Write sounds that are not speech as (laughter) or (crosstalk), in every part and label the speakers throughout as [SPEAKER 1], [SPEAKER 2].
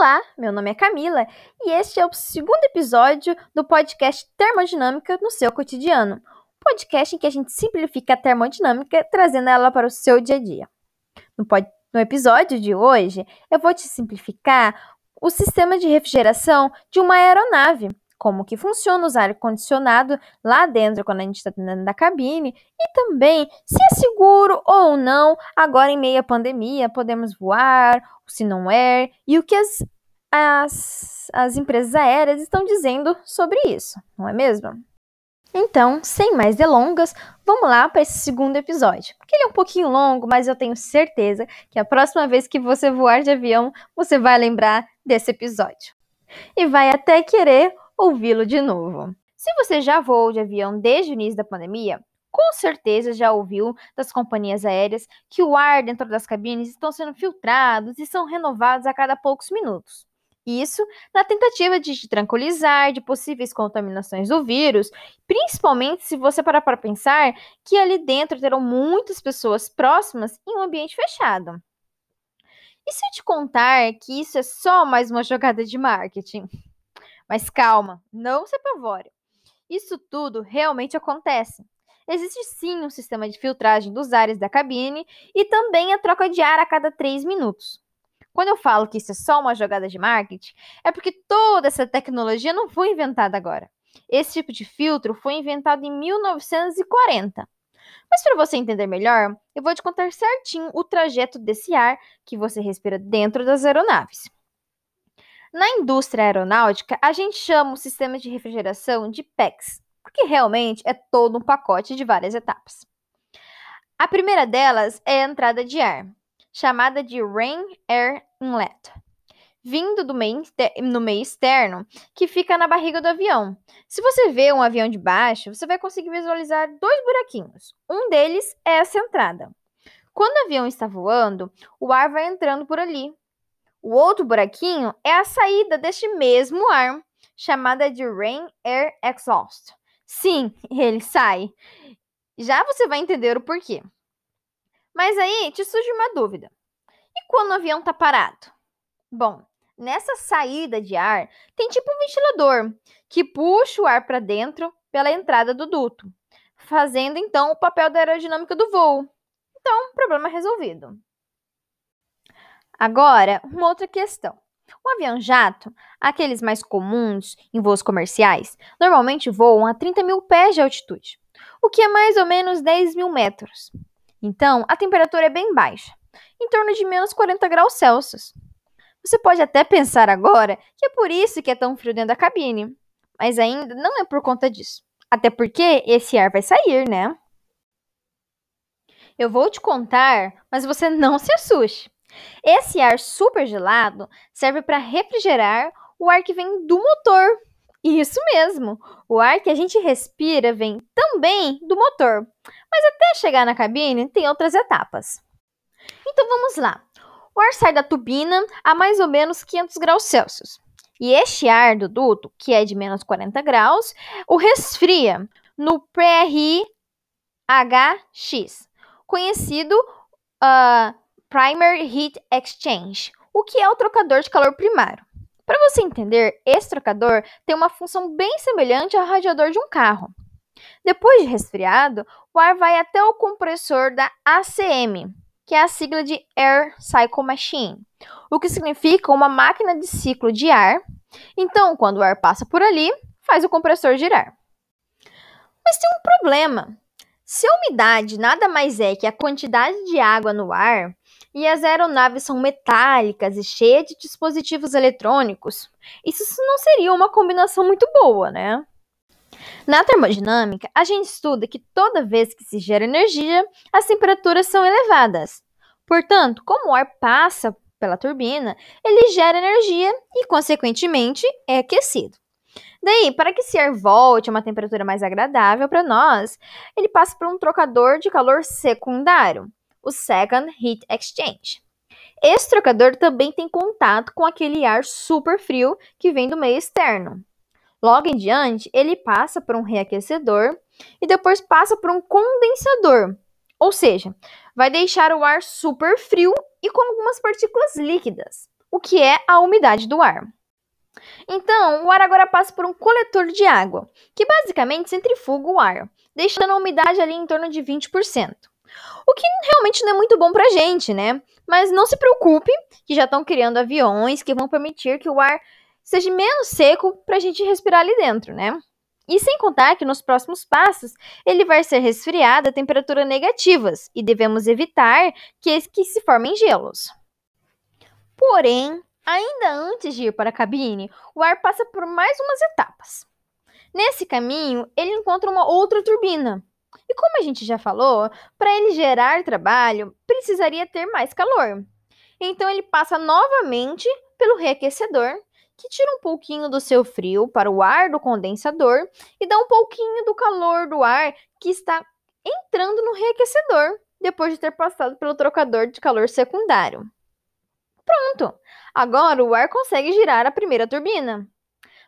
[SPEAKER 1] Olá, meu nome é Camila e este é o segundo episódio do podcast Termodinâmica no seu cotidiano. Podcast em que a gente simplifica a termodinâmica trazendo ela para o seu dia a dia. No, pod... no episódio de hoje, eu vou te simplificar o sistema de refrigeração de uma aeronave, como que funciona usar ar-condicionado lá dentro quando a gente está dentro da cabine e também se é seguro ou não agora em meio à pandemia podemos voar, se não é e o que as, as, as empresas aéreas estão dizendo sobre isso, não é mesmo? Então, sem mais delongas, vamos lá para esse segundo episódio. Porque ele é um pouquinho longo, mas eu tenho certeza que a próxima vez que você voar de avião, você vai lembrar desse episódio. E vai até querer ouvi-lo de novo. Se você já voou de avião desde o início da pandemia, com certeza já ouviu das companhias aéreas que o ar dentro das cabines estão sendo filtrados e são renovados a cada poucos minutos. Isso na tentativa de te tranquilizar de possíveis contaminações do vírus, principalmente se você parar para pensar que ali dentro terão muitas pessoas próximas em um ambiente fechado. E se eu te contar que isso é só mais uma jogada de marketing? Mas calma, não se apavore. Isso tudo realmente acontece. Existe sim um sistema de filtragem dos ares da cabine e também a troca de ar a cada 3 minutos. Quando eu falo que isso é só uma jogada de marketing, é porque toda essa tecnologia não foi inventada agora. Esse tipo de filtro foi inventado em 1940. Mas para você entender melhor, eu vou te contar certinho o trajeto desse ar que você respira dentro das aeronaves. Na indústria aeronáutica, a gente chama o sistema de refrigeração de PEX, porque realmente é todo um pacote de várias etapas. A primeira delas é a entrada de ar, chamada de Rain Air Inlet, vindo do meio, no meio externo, que fica na barriga do avião. Se você vê um avião de baixo, você vai conseguir visualizar dois buraquinhos. Um deles é essa entrada. Quando o avião está voando, o ar vai entrando por ali, o outro buraquinho é a saída deste mesmo ar, chamada de Rain Air Exhaust. Sim, (laughs) ele sai. Já você vai entender o porquê. Mas aí te surge uma dúvida. E quando o avião está parado? Bom, nessa saída de ar tem tipo um ventilador que puxa o ar para dentro pela entrada do duto, fazendo então o papel da aerodinâmica do voo. Então, problema resolvido. Agora, uma outra questão. O avião jato, aqueles mais comuns em voos comerciais, normalmente voam a 30 mil pés de altitude, o que é mais ou menos 10 mil metros. Então, a temperatura é bem baixa, em torno de menos 40 graus Celsius. Você pode até pensar agora que é por isso que é tão frio dentro da cabine, mas ainda não é por conta disso. Até porque esse ar vai sair, né? Eu vou te contar, mas você não se assuste. Esse ar super gelado serve para refrigerar o ar que vem do motor. Isso mesmo, o ar que a gente respira vem também do motor. Mas até chegar na cabine tem outras etapas. Então vamos lá. O ar sai da turbina a mais ou menos 500 graus Celsius. E este ar do duto, que é de menos 40 graus, o resfria no PRHX, conhecido uh, Primary Heat Exchange, o que é o trocador de calor primário. Para você entender, esse trocador tem uma função bem semelhante ao radiador de um carro. Depois de resfriado, o ar vai até o compressor da ACM, que é a sigla de Air Cycle Machine, o que significa uma máquina de ciclo de ar. Então, quando o ar passa por ali, faz o compressor girar. Mas tem um problema. Se a umidade nada mais é que a quantidade de água no ar, e as aeronaves são metálicas e cheias de dispositivos eletrônicos, isso não seria uma combinação muito boa, né? Na termodinâmica, a gente estuda que toda vez que se gera energia, as temperaturas são elevadas. Portanto, como o ar passa pela turbina, ele gera energia e, consequentemente, é aquecido. Daí, para que esse ar volte a uma temperatura mais agradável para nós, ele passa por um trocador de calor secundário, o Second Heat Exchange. Esse trocador também tem contato com aquele ar super frio que vem do meio externo. Logo em diante, ele passa por um reaquecedor e depois passa por um condensador, ou seja, vai deixar o ar super frio e com algumas partículas líquidas. o que é a umidade do ar. Então, o ar agora passa por um coletor de água, que basicamente centrifuga o ar, deixando a umidade ali em torno de 20%. O que realmente não é muito bom pra gente, né? Mas não se preocupe, que já estão criando aviões que vão permitir que o ar seja menos seco para a gente respirar ali dentro, né? E sem contar que nos próximos passos ele vai ser resfriado a temperaturas negativas e devemos evitar que, que se formem gelos. Porém, ainda antes de ir para a cabine, o ar passa por mais umas etapas. Nesse caminho, ele encontra uma outra turbina. E como a gente já falou, para ele gerar trabalho, precisaria ter mais calor. Então ele passa novamente pelo reaquecedor que tira um pouquinho do seu frio para o ar do condensador e dá um pouquinho do calor do ar que está entrando no reaquecedor depois de ter passado pelo trocador de calor secundário. Pronto! Agora o ar consegue girar a primeira turbina.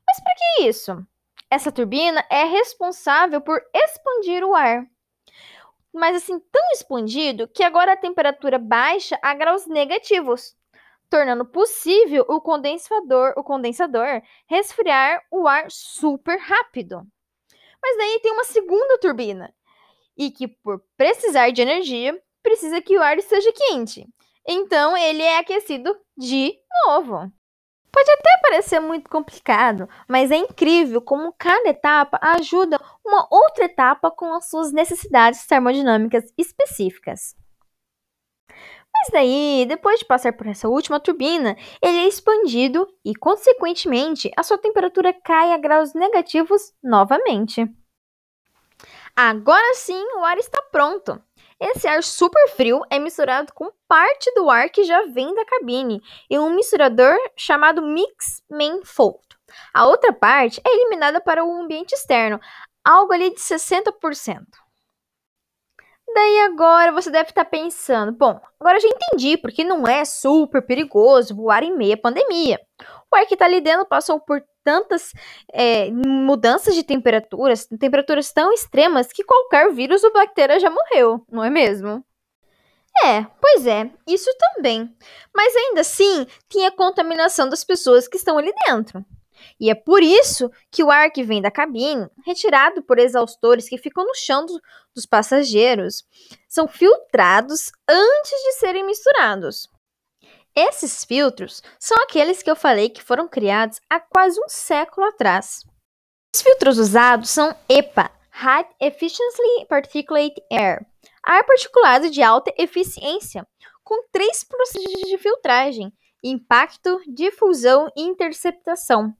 [SPEAKER 1] Mas para que isso? Essa turbina é responsável por expandir o ar. Mas assim, tão expandido que agora a temperatura baixa a graus negativos tornando possível o condensador, o condensador resfriar o ar super rápido. Mas daí tem uma segunda turbina, e que por precisar de energia, precisa que o ar esteja quente. Então ele é aquecido de novo. Pode até parecer muito complicado, mas é incrível como cada etapa ajuda uma outra etapa com as suas necessidades termodinâmicas específicas. Mas daí, depois de passar por essa última turbina, ele é expandido e, consequentemente, a sua temperatura cai a graus negativos novamente. Agora sim, o ar está pronto. Esse ar super frio é misturado com parte do ar que já vem da cabine em um misturador chamado Mix Manifold. A outra parte é eliminada para o ambiente externo, algo ali de 60%. Daí agora você deve estar tá pensando, bom, agora já entendi porque não é super perigoso voar em meia pandemia. O ar que está ali dentro passou por tantas é, mudanças de temperaturas, temperaturas tão extremas que qualquer vírus ou bactéria já morreu, não é mesmo? É, pois é, isso também. Mas ainda assim, tem a contaminação das pessoas que estão ali dentro. E é por isso que o ar que vem da cabine, retirado por exaustores que ficam no chão do, dos passageiros, são filtrados antes de serem misturados. Esses filtros são aqueles que eu falei que foram criados há quase um século atrás. Os filtros usados são EPA, High Efficiency Particulate Air, ar particulado de alta eficiência, com três processos de filtragem: impacto, difusão e interceptação.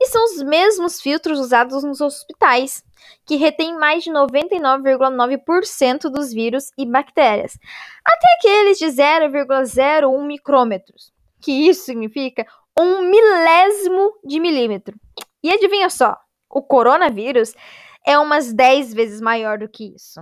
[SPEAKER 1] E são os mesmos filtros usados nos hospitais, que retêm mais de 99,9% dos vírus e bactérias, até aqueles de 0,01 micrômetros, que isso significa um milésimo de milímetro. E adivinha só, o coronavírus é umas 10 vezes maior do que isso.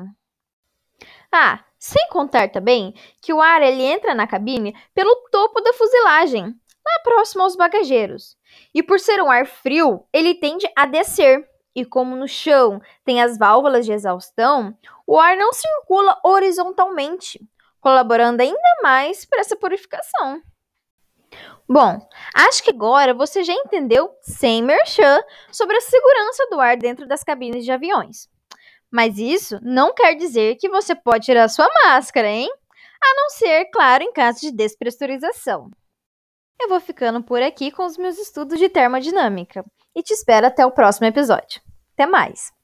[SPEAKER 1] Ah, sem contar também que o ar ele entra na cabine pelo topo da fuselagem, lá próximo aos bagageiros. E por ser um ar frio, ele tende a descer. E como no chão tem as válvulas de exaustão, o ar não circula horizontalmente, colaborando ainda mais para essa purificação. Bom, acho que agora você já entendeu, sem merchan, sobre a segurança do ar dentro das cabines de aviões. Mas isso não quer dizer que você pode tirar sua máscara, hein? A não ser, claro, em caso de despressurização. Eu vou ficando por aqui com os meus estudos de termodinâmica e te espero até o próximo episódio. Até mais!